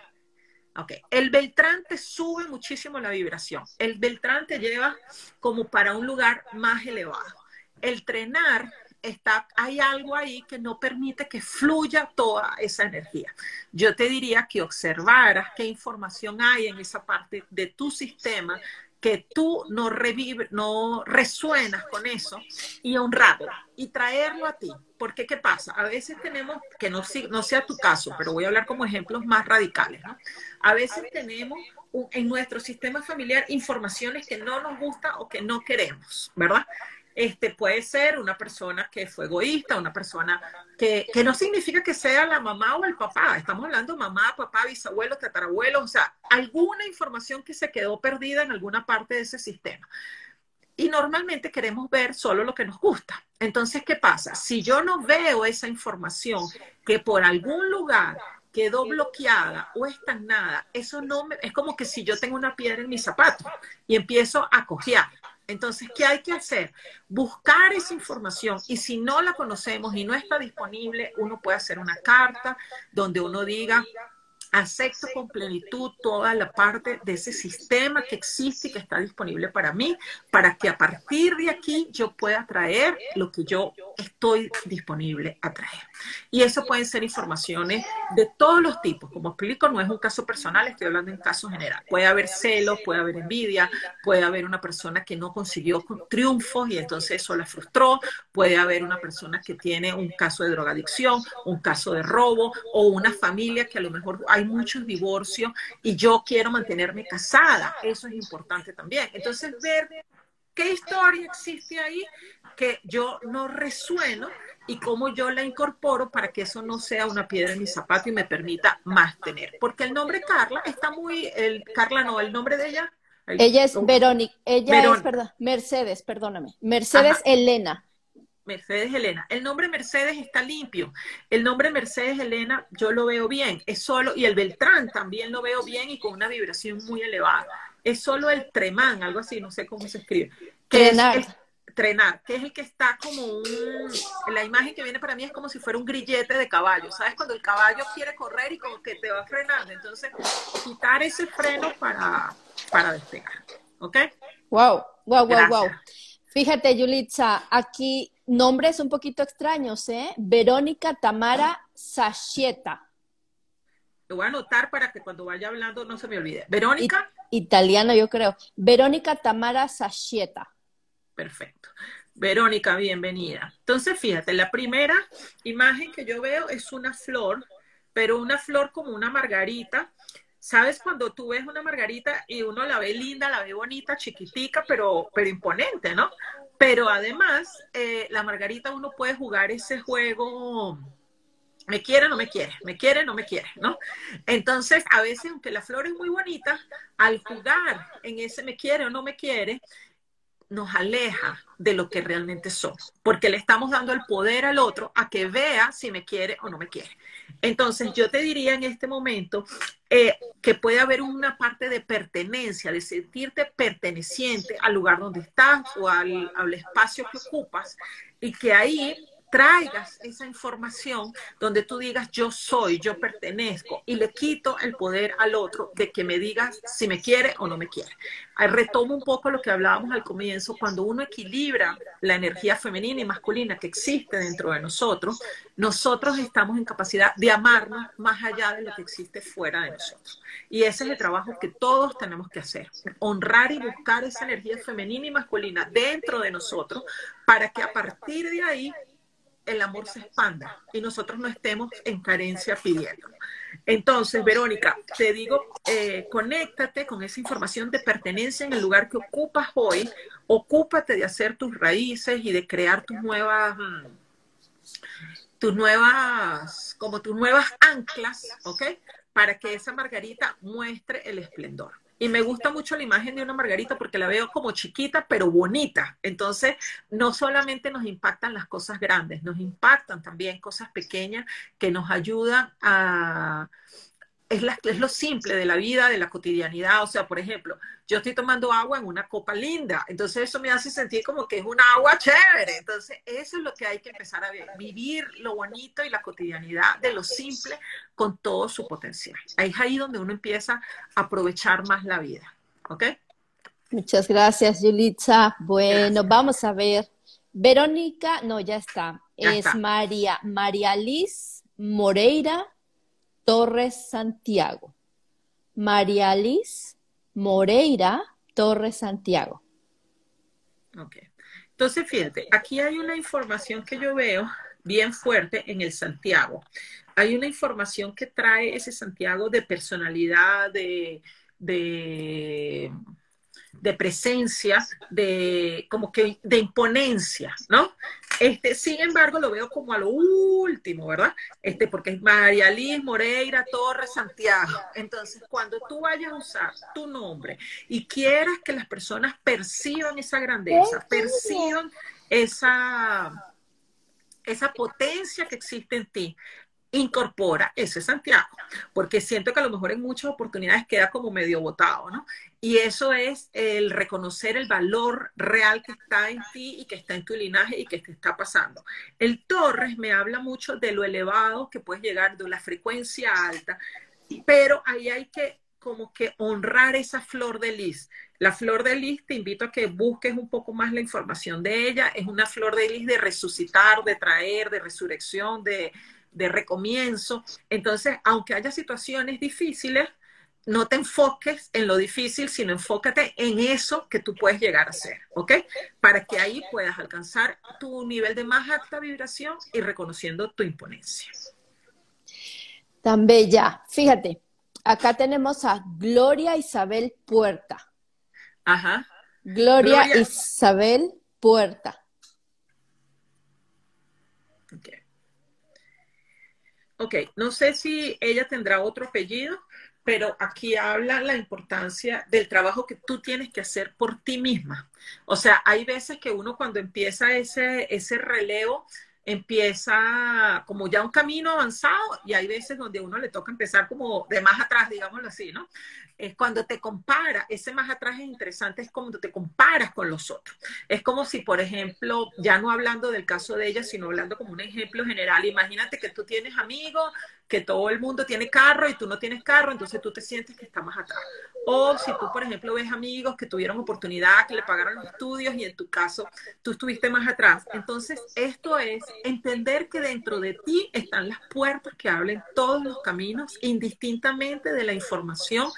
Ok, el Beltrán te sube muchísimo la vibración. El Beltrán te lleva como para un lugar más elevado. El trenar está, hay algo ahí que no permite que fluya toda esa energía. Yo te diría que observaras qué información hay en esa parte de tu sistema que tú no revive, no resuenas con eso y honrarlo y traerlo a ti. Porque, ¿qué pasa? A veces tenemos, que no, no sea tu caso, pero voy a hablar como ejemplos más radicales, ¿no? A veces tenemos en nuestro sistema familiar informaciones que no nos gusta o que no queremos, ¿verdad? Este puede ser una persona que fue egoísta, una persona que, que, no significa que sea la mamá o el papá. Estamos hablando mamá, papá, bisabuelo, tatarabuelo, o sea, alguna información que se quedó perdida en alguna parte de ese sistema. Y normalmente queremos ver solo lo que nos gusta. Entonces, ¿qué pasa? Si yo no veo esa información que por algún lugar quedó bloqueada o estagnada, eso no me, es como que si yo tengo una piedra en mi zapato y empiezo a cojear. Entonces, ¿qué hay que hacer? Buscar esa información y si no la conocemos y no está disponible, uno puede hacer una carta donde uno diga, acepto con plenitud toda la parte de ese sistema que existe y que está disponible para mí, para que a partir de aquí yo pueda traer lo que yo estoy disponible a traer. Y eso pueden ser informaciones de todos los tipos. Como explico, no es un caso personal, estoy hablando en caso general. Puede haber celos, puede haber envidia, puede haber una persona que no consiguió triunfos y entonces eso la frustró, puede haber una persona que tiene un caso de drogadicción, un caso de robo o una familia que a lo mejor hay muchos divorcios y yo quiero mantenerme casada. Eso es importante también. Entonces, ver qué historia existe ahí que yo no resueno y cómo yo la incorporo para que eso no sea una piedra en mi zapato y me permita más tener. Porque el nombre Carla está muy, el, Carla no, el nombre de ella. ella es Verónica, ella es, perdón, Mercedes, perdóname, Mercedes Elena. Mercedes Elena. El nombre Mercedes está limpio. El nombre Mercedes Elena yo lo veo bien. Es solo, y el Beltrán también lo veo bien y con una vibración muy elevada. Es solo el Tremán, algo así, no sé cómo se escribe. Trenar. trenar, que es el que está como un, la imagen que viene para mí es como si fuera un grillete de caballo, ¿sabes? Cuando el caballo quiere correr y como que te va frenando, entonces quitar ese freno para, para despegar, ¿ok? Wow, wow, wow, wow. Fíjate, Yulitza, aquí nombres un poquito extraños, ¿eh? Verónica Tamara Sashieta. Lo voy a anotar para que cuando vaya hablando no se me olvide. Verónica. italiano, yo creo. Verónica Tamara Sashieta. Perfecto. Verónica, bienvenida. Entonces, fíjate, la primera imagen que yo veo es una flor, pero una flor como una margarita. ¿Sabes cuando tú ves una margarita y uno la ve linda, la ve bonita, chiquitica, pero, pero imponente, ¿no? Pero además, eh, la margarita uno puede jugar ese juego me quiere no me quiere, me quiere no me quiere, ¿no? Entonces, a veces, aunque la flor es muy bonita, al jugar en ese me quiere o no me quiere, nos aleja de lo que realmente somos, porque le estamos dando el poder al otro a que vea si me quiere o no me quiere. Entonces, yo te diría en este momento eh, que puede haber una parte de pertenencia, de sentirte perteneciente al lugar donde estás o al, al espacio que ocupas, y que ahí traigas esa información donde tú digas yo soy, yo pertenezco y le quito el poder al otro de que me digas si me quiere o no me quiere. Retomo un poco lo que hablábamos al comienzo, cuando uno equilibra la energía femenina y masculina que existe dentro de nosotros, nosotros estamos en capacidad de amarnos más allá de lo que existe fuera de nosotros. Y ese es el trabajo que todos tenemos que hacer, honrar y buscar esa energía femenina y masculina dentro de nosotros para que a partir de ahí el amor se expanda y nosotros no estemos en carencia pidiendo. Entonces, Verónica, te digo, eh, conéctate con esa información de pertenencia en el lugar que ocupas hoy, ocúpate de hacer tus raíces y de crear tus nuevas, mm, tus nuevas, como tus nuevas anclas, ¿ok? Para que esa margarita muestre el esplendor. Y me gusta mucho la imagen de una margarita porque la veo como chiquita, pero bonita. Entonces, no solamente nos impactan las cosas grandes, nos impactan también cosas pequeñas que nos ayudan a, es, lo simple de la vida, de la cotidianidad. O sea, por ejemplo, yo estoy tomando agua en una copa linda, entonces eso me hace sentir como que es una agua chévere. Entonces, eso es lo que hay que empezar a ver, vivir lo bonito y la cotidianidad de lo simple con todo su potencial. Ahí es ahí donde uno empieza a aprovechar más la vida. ¿Ok? Muchas gracias, Yulitza. Bueno, vamos a ver. Verónica, no, ya está. es María, María Liz Moreira Torres Santiago. María Liz Moreira Torres Santiago. Ok. Entonces, fíjate, aquí hay una información que yo veo bien fuerte en el Santiago. Hay una información que trae ese Santiago de personalidad, de, de de presencia, de como que de imponencia, ¿no? Este, sin embargo, lo veo como a lo último, ¿verdad? Este, porque es María Liz Moreira Torres Santiago. Entonces, cuando tú vayas a usar tu nombre y quieras que las personas perciban esa grandeza, perciban esa, esa potencia que existe en ti, incorpora ese Santiago, porque siento que a lo mejor en muchas oportunidades queda como medio botado, ¿no? Y eso es el reconocer el valor real que está en ti y que está en tu linaje y que te está pasando. El Torres me habla mucho de lo elevado que puedes llegar, de la frecuencia alta, pero ahí hay que como que honrar esa flor de lis. La flor de lis, te invito a que busques un poco más la información de ella. Es una flor de lis de resucitar, de traer, de resurrección, de, de recomienzo. Entonces, aunque haya situaciones difíciles, no te enfoques en lo difícil, sino enfócate en eso que tú puedes llegar a ser, ¿ok? Para que ahí puedas alcanzar tu nivel de más alta vibración y reconociendo tu imponencia. Tan bella. Fíjate, acá tenemos a Gloria Isabel Puerta. Ajá. Gloria, Isabel Puerta. Ok, no sé si ella tendrá otro apellido, pero aquí habla la importancia del trabajo que tú tienes que hacer por ti misma. O sea, hay veces que uno cuando empieza ese, ese relevo, empieza como ya un camino avanzado y hay veces donde uno le toca empezar como de más atrás, digámoslo así, ¿no? es cuando te compara, ese más atrás es interesante, es cuando te comparas con los otros. Es como si, por ejemplo, ya no hablando del caso de ella, sino hablando como un ejemplo general, imagínate que tú tienes amigos, que todo el mundo tiene carro y tú no tienes carro, entonces tú te sientes que estás más atrás. O si tú, por ejemplo, ves amigos que tuvieron oportunidad, que le pagaron los estudios y en tu caso tú estuviste más atrás. Entonces, esto es entender que dentro de ti están las puertas que abren todos los caminos, indistintamente de la información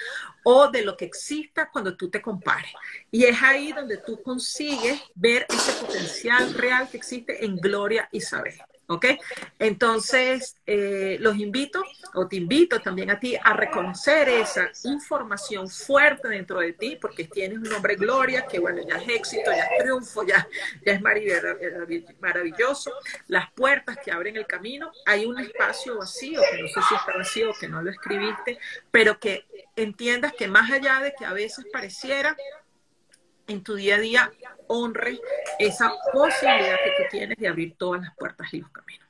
o de lo que exista cuando tú te compares. Y es ahí donde tú consigues ver ese potencial real que existe en gloria y saber. ¿Ok? Entonces, eh, los invito, o te invito también a ti a reconocer esa información fuerte dentro de ti, porque tienes un nombre gloria, que bueno, ya es éxito, ya es triunfo, ya, ya es maravilloso. Las puertas que abren el camino, hay un espacio vacío, que no sé si está vacío, que no lo escribiste, pero que entiendas que más allá de que a veces pareciera en tu día a día honre esa posibilidad que tú tienes de abrir todas las puertas y los caminos.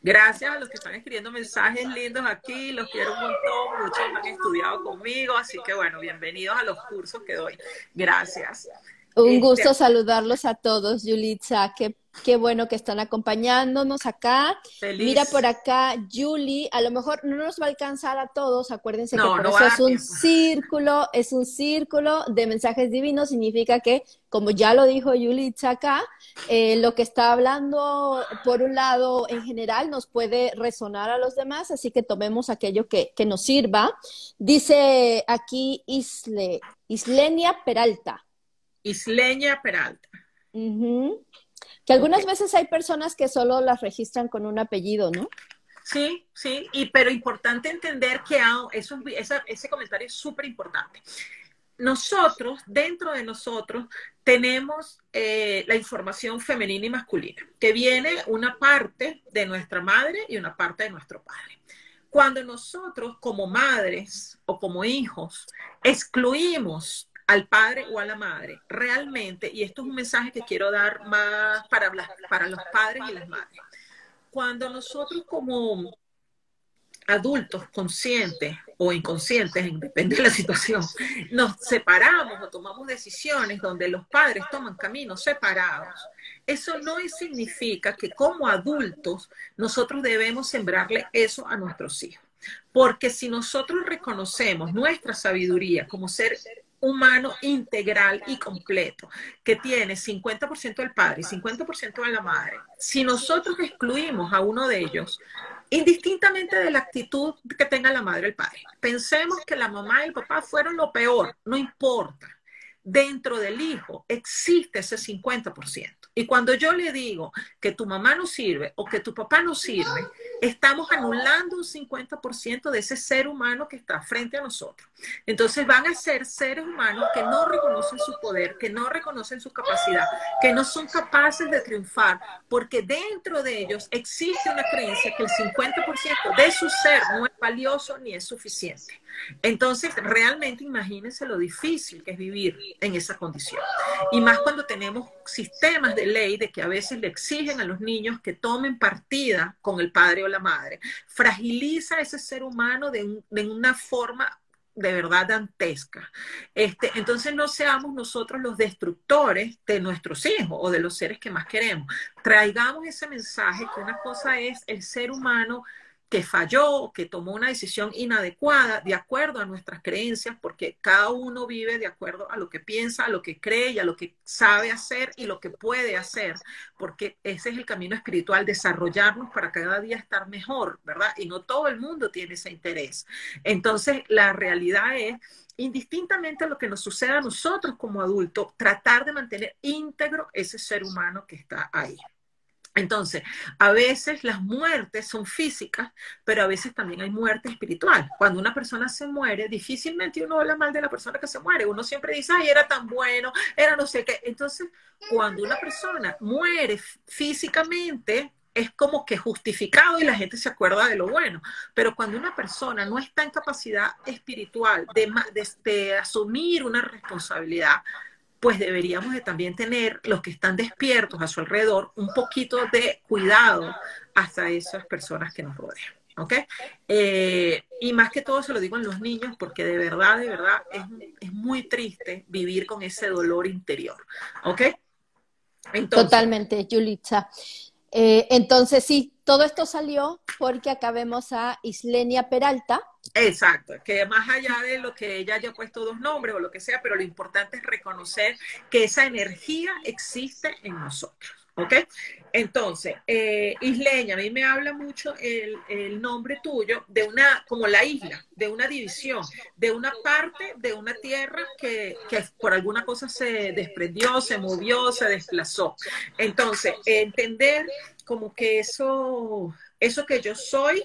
Gracias a los que están escribiendo mensajes lindos aquí, los quiero un montón, muchos han estudiado conmigo, así que bueno, bienvenidos a los cursos que doy. Gracias. Un este, gusto saludarlos a todos, Yulitza. Qué, qué bueno que están acompañándonos acá. Mira por acá, Julie, a lo mejor no nos va a alcanzar a todos, acuérdense que por eso es un círculo, es un círculo de mensajes divinos, significa que, como ya lo dijo Yulitza acá, eh, lo que está hablando por un lado en general nos puede resonar a los demás, así que tomemos aquello que, que nos sirva. Dice aquí Isle, Islenia Peralta. Isleña Peralta. Que algunas veces hay personas que solo las registran con un apellido, ¿no? Sí, sí, y, pero importante entender que eso, ese comentario es súper importante. Nosotros, dentro de nosotros, tenemos eh, la información femenina y masculina, que viene una parte de nuestra madre y una parte de nuestro padre. Cuando nosotros como madres o como hijos excluimos al padre o a la madre, realmente, y esto es un mensaje que quiero dar más para, para los padres y las madres, cuando nosotros como adultos conscientes o inconscientes, depende de la situación, nos separamos o tomamos decisiones donde los padres toman caminos separados, eso no significa que como adultos nosotros debemos sembrarle eso a nuestros hijos. Porque si nosotros reconocemos nuestra sabiduría como ser humano integral y completo, que tiene 50% del padre y 50% de la madre, si nosotros excluimos a uno de ellos, indistintamente de la actitud que tenga la madre o el padre, pensemos que la mamá y el papá fueron lo peor, no importa. Dentro del hijo existe ese 50%. Y cuando yo le digo que tu mamá no sirve o que tu papá no sirve, estamos anulando un 50% de ese ser humano que está frente a nosotros. Entonces van a ser seres humanos que no reconocen su poder, que no reconocen su capacidad, que no son capaces de triunfar, porque dentro de ellos existe una creencia que el 50% de su ser no es valioso ni es suficiente. Entonces, realmente imagínense lo difícil que es vivir en esa condición. Y más cuando tenemos sistemas de ley de que a veces le exigen a los niños que tomen partida con el padre o la madre. Fragiliza ese ser humano de, una forma de verdad dantesca. Este, entonces no seamos nosotros los destructores de nuestros hijos o de los seres que más queremos. Traigamos ese mensaje que una cosa es el ser humano que falló, que tomó una decisión inadecuada de acuerdo a nuestras creencias, porque cada uno vive de acuerdo a lo que piensa, a lo que cree y a lo que sabe hacer y lo que puede hacer, porque ese es el camino espiritual, desarrollarnos para cada día estar mejor, ¿verdad? Y no todo el mundo tiene ese interés. Entonces, la realidad es indistintamente a lo que nos suceda a nosotros como adultos, tratar de mantener íntegro ese ser humano que está ahí. Entonces, a veces las muertes son físicas, pero a veces también hay muerte espiritual. Cuando una persona se muere, difícilmente uno habla mal de la persona que se muere. Uno siempre dice, ay, era tan bueno, era no sé qué. Entonces, cuando una persona muere físicamente, es como que justificado y la gente se acuerda de lo bueno. Pero cuando una persona no está en capacidad espiritual de, de asumir una responsabilidad, pues deberíamos de también tener los que están despiertos a su alrededor un poquito de cuidado hasta esas personas que nos rodean. ¿Ok? Eh, y más que todo se lo digo en los niños porque de verdad, de verdad es, muy triste vivir con ese dolor interior. ¿Ok? Totalmente, Yulitza. Eh, entonces, sí, todo esto salió porque acabemos a Islenia Peralta, Exacto, que más allá de lo que ella haya puesto dos nombres o lo que sea, pero lo importante es reconocer que esa energía existe en nosotros. ¿Ok? Entonces, eh, isleña, a mí me habla mucho el, nombre tuyo de una, como la isla, de una división, de una parte de una tierra que, que por alguna cosa se desprendió, se movió, se desplazó. Entonces, entender como que eso, eso que yo soy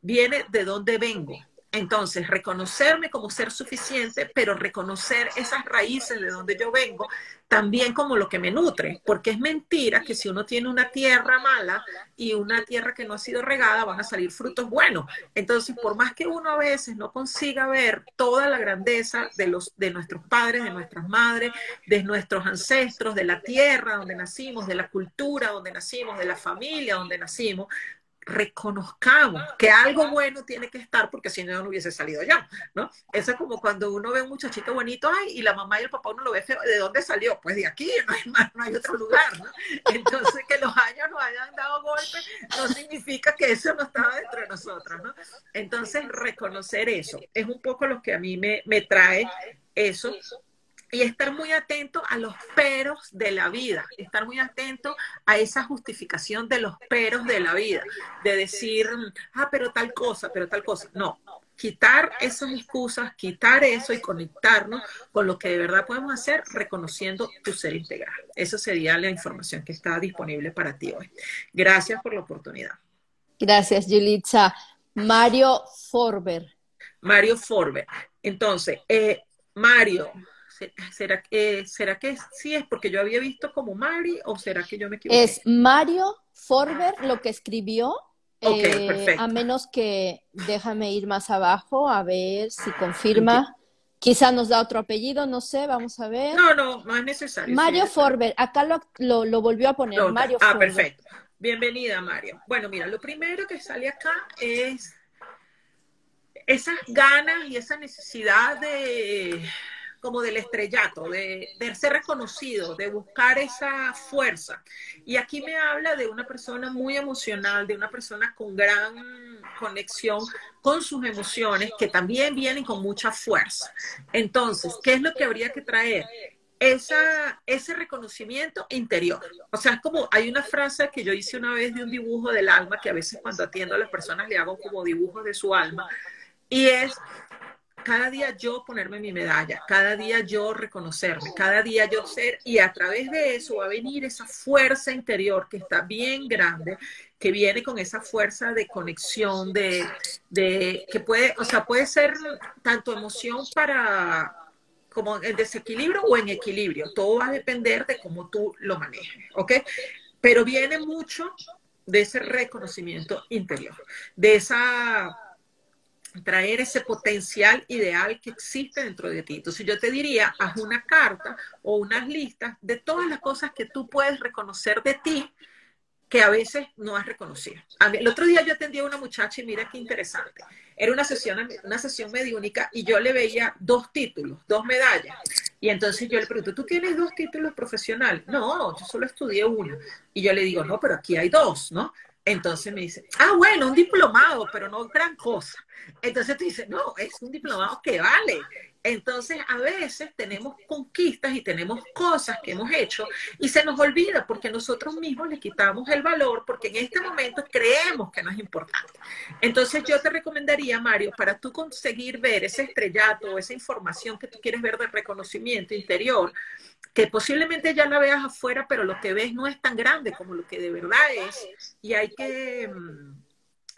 viene de donde vengo, entonces, reconocerme como ser suficiente, pero reconocer esas raíces de donde yo vengo, también como lo que me nutre, porque es mentira que si uno tiene una tierra mala y una tierra que no ha sido regada, van a salir frutos buenos. Entonces, por más que uno a veces no consiga ver toda la grandeza de, los, de nuestros padres, de nuestras madres, de nuestros ancestros, de la tierra donde nacimos, de la cultura donde nacimos, de la familia donde nacimos, reconozcamos que algo bueno tiene que estar porque si no, no hubiese salido ya, ¿no? Eso es como cuando uno ve un muchachito bonito ay, y la mamá y el papá uno lo ve feo, ¿de dónde salió? Pues de aquí, no hay, más, no hay otro lugar, ¿no? Entonces que los años nos hayan dado golpes no significa que eso no estaba dentro de nosotros, ¿no? Entonces reconocer eso es un poco lo que a mí me, me trae eso y estar muy atento a los peros de la vida, estar muy atento a esa justificación de los peros de la vida, de decir, ah, pero tal cosa, pero tal cosa. No, quitar esas excusas, quitar eso y conectarnos con lo que de verdad podemos hacer reconociendo tu ser integral. Esa sería la información que está disponible para ti hoy. Gracias por la oportunidad. Gracias, Yulitza. Mario Forber. Mario Forber. Entonces, eh, Mario, ¿Será que, ¿Será que sí es porque yo había visto como Mari o será que yo me equivoqué? Es Mario Forber lo que escribió. Eh, a menos que déjame ir más abajo a ver si confirma. Quizá nos da otro apellido, no sé, vamos a ver. No, no, no es necesario. Mario Forber, acá lo, lo, volvió a poner. Mario ah, perfecto. Bienvenida, Mario. Bueno, mira, lo primero que sale acá es esas ganas y esa necesidad de como del estrellato, de, ser reconocido, de buscar esa fuerza. Y aquí me habla de una persona muy emocional, de una persona con gran conexión con sus emociones, que también vienen con mucha fuerza. Entonces, ¿qué es lo que habría que traer? Esa, ese reconocimiento interior. O sea, es como hay una frase que yo hice una vez de un dibujo del alma, que a veces cuando atiendo a las personas le hago como dibujos de su alma, y es cada día yo ponerme mi medalla, cada día yo reconocerme, cada día yo ser, y a través de eso va a venir esa fuerza interior que está bien grande, que viene con esa fuerza de conexión, de, de que puede, o sea, puede ser tanto emoción para como en desequilibrio o en equilibrio, todo va a depender de cómo tú lo manejes, ¿ok? Pero viene mucho de ese reconocimiento interior, de esa traer ese potencial ideal que existe dentro de ti. Entonces yo te diría, haz una carta o unas listas de todas las cosas que tú puedes reconocer de ti que a veces no has reconocido. el otro día yo atendí a una muchacha y mira qué interesante. Era una sesión, una sesión mediúnica y yo le veía dos títulos, dos medallas. Y entonces yo le pregunto, ¿tú tienes dos títulos profesionales? No, yo solo estudié uno. Y yo le digo, no, pero aquí hay dos, ¿no? Entonces me dice, ah, bueno, un diplomado, pero no gran cosa. Entonces tú dices, no, es un diplomado que vale. Entonces, a veces tenemos conquistas y tenemos cosas que hemos hecho y se nos olvida porque nosotros mismos le quitamos el valor porque en este momento creemos que no es importante. Entonces, yo te recomendaría, Mario, para tú conseguir ver ese estrellato, esa información que tú quieres ver de reconocimiento interior, que posiblemente ya la veas afuera, pero lo que ves no es tan grande como lo que de verdad es y hay que mm,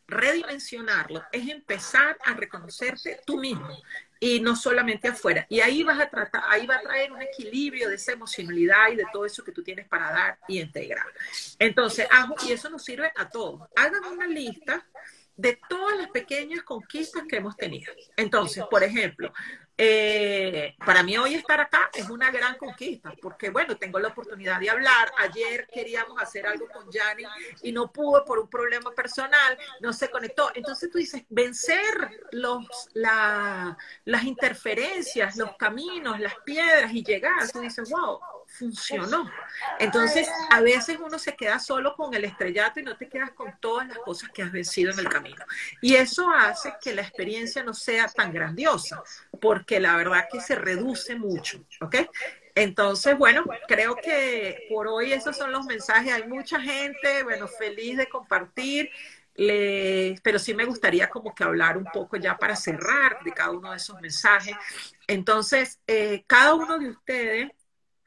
redimensionarlo, es empezar a reconocerte tú mismo y no solamente afuera. Y ahí vas a tratar, ahí va a traer un equilibrio de esa emocionalidad y de todo eso que tú tienes para dar y integrar. Entonces, y eso nos sirve a todos. Hagan una lista de todas las pequeñas conquistas que hemos tenido. Entonces, por ejemplo, eh, para mí hoy estar acá es una gran conquista, porque bueno, tengo la oportunidad de hablar. Ayer queríamos hacer algo con Yanni y no pudo por un problema personal, no se conectó. Entonces tú dices, vencer los, las interferencias, los caminos, las piedras y llegar, tú dices, wow, funcionó. Entonces, a veces uno se queda solo con el estrellato y no te quedas con todas las cosas que has vencido en el camino. Y eso hace que la experiencia no sea tan grandiosa, porque la verdad que se reduce mucho, ¿ok? Entonces, bueno, creo que por hoy esos son los mensajes. Hay mucha gente, bueno, feliz de compartir. pero sí me gustaría como que hablar un poco ya para cerrar de cada uno de esos mensajes. Entonces, eh, cada uno de ustedes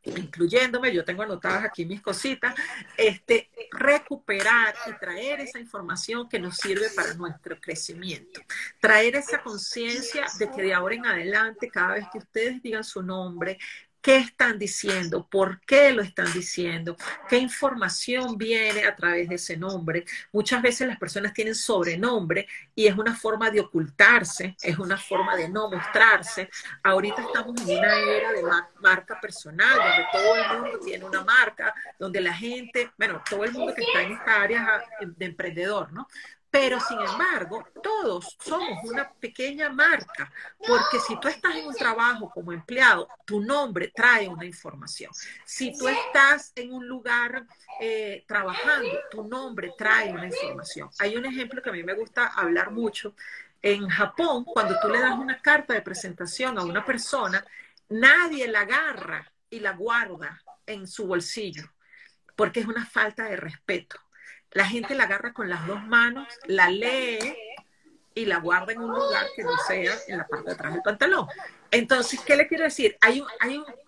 incluyéndome, yo tengo anotadas aquí mis cositas, este, recuperar y traer esa información que nos sirve para nuestro crecimiento. Traer esa conciencia de que de ahora en adelante, cada vez que ustedes digan su nombre, qué están diciendo, por qué lo están diciendo, qué información viene a través de ese nombre. Muchas veces las personas tienen sobrenombre y es una forma de ocultarse, es una forma de no mostrarse. Ahorita estamos en una era de marca personal, donde todo el mundo tiene una marca, donde la gente, bueno, todo el mundo que está en esta área de emprendedor, ¿no? Pero sin embargo, todos somos una pequeña marca, porque si tú estás en un trabajo como empleado, tu nombre trae una información. Si tú estás en un lugar eh, trabajando, tu nombre trae una información. Hay un ejemplo que a mí me gusta hablar mucho. En Japón, cuando tú le das una carta de presentación a una persona, nadie la agarra y la guarda en su bolsillo, porque es una falta de respeto la gente la agarra con las dos manos, la lee y la guarda en un lugar que no sea en la parte de atrás del pantalón. Entonces, ¿qué le quiero decir? Hay,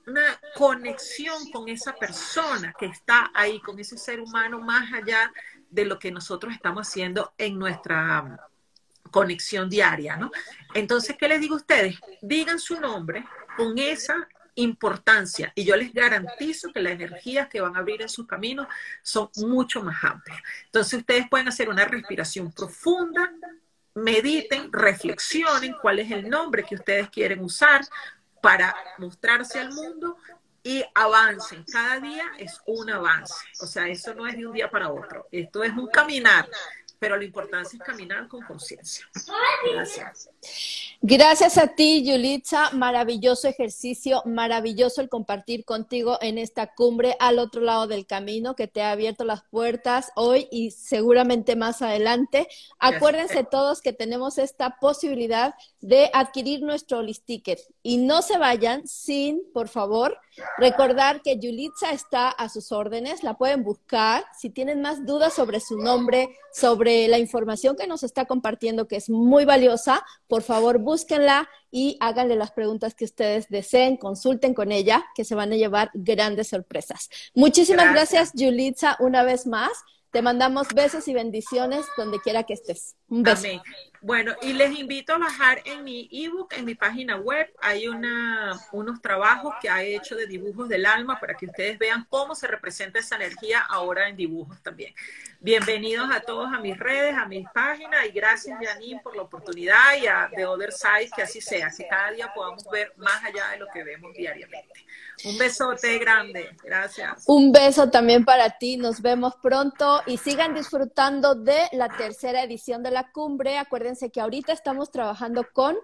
una conexión con esa persona que está ahí, con ese ser humano más allá de lo que nosotros estamos haciendo en nuestra conexión diaria, ¿no? Entonces, ¿qué les digo a ustedes? Digan su nombre con esa importancia y yo les garantizo que las energías que van a abrir en sus caminos son mucho más amplias. Entonces ustedes pueden hacer una respiración profunda, mediten, reflexionen cuál es el nombre que ustedes quieren usar para mostrarse al mundo y avancen. Cada día es un avance. O sea, eso no es de un día para otro. Esto es un caminar pero la importancia es caminar con conciencia. Gracias. Gracias a ti, Yulitza. Maravilloso ejercicio, maravilloso el compartir contigo en esta cumbre al otro lado del camino que te ha abierto las puertas hoy y seguramente más adelante. Acuérdense todos que tenemos esta posibilidad de adquirir nuestro list ticket y no se vayan sin, por favor, recordar que Yulitza está a sus órdenes. La pueden buscar. Si tienen más dudas sobre su nombre, sobre la información que nos está compartiendo, que es muy valiosa, por favor búsquenla y háganle las preguntas que ustedes deseen, consulten con ella, que se van a llevar grandes sorpresas. Muchísimas gracias, Yulitza, una vez más. Te mandamos besos y bendiciones donde quiera que estés. Un beso. Bueno, y les invito a bajar en mi ebook, en mi página web, hay una, unos trabajos que ha hecho de dibujos del alma para que ustedes vean cómo se representa esa energía ahora en dibujos también. Bienvenidos a todos a mis redes, a mis páginas y gracias Janine por la oportunidad y a The Other Side que así sea, que cada día podamos ver más allá de lo que vemos diariamente. Un besote grande, gracias. Un beso también para ti, nos vemos pronto y sigan disfrutando de la tercera edición de la cumbre. Acuérdense que ahorita estamos trabajando con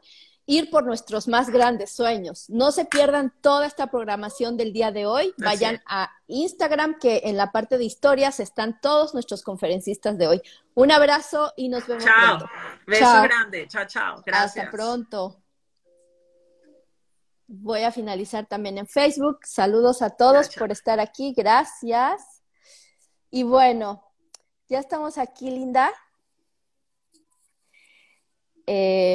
ir por nuestros más grandes sueños. No se pierdan toda esta programación del día de hoy. Vayan a Instagram, que en la parte de historias están todos nuestros conferencistas de hoy. Un abrazo y nos vemos chao. pronto. Beso grande. Chao, chao. Gracias. Hasta pronto. Voy a finalizar también en Facebook. Saludos a todos por estar aquí. Gracias. Y bueno, ya estamos aquí, Linda. Eh,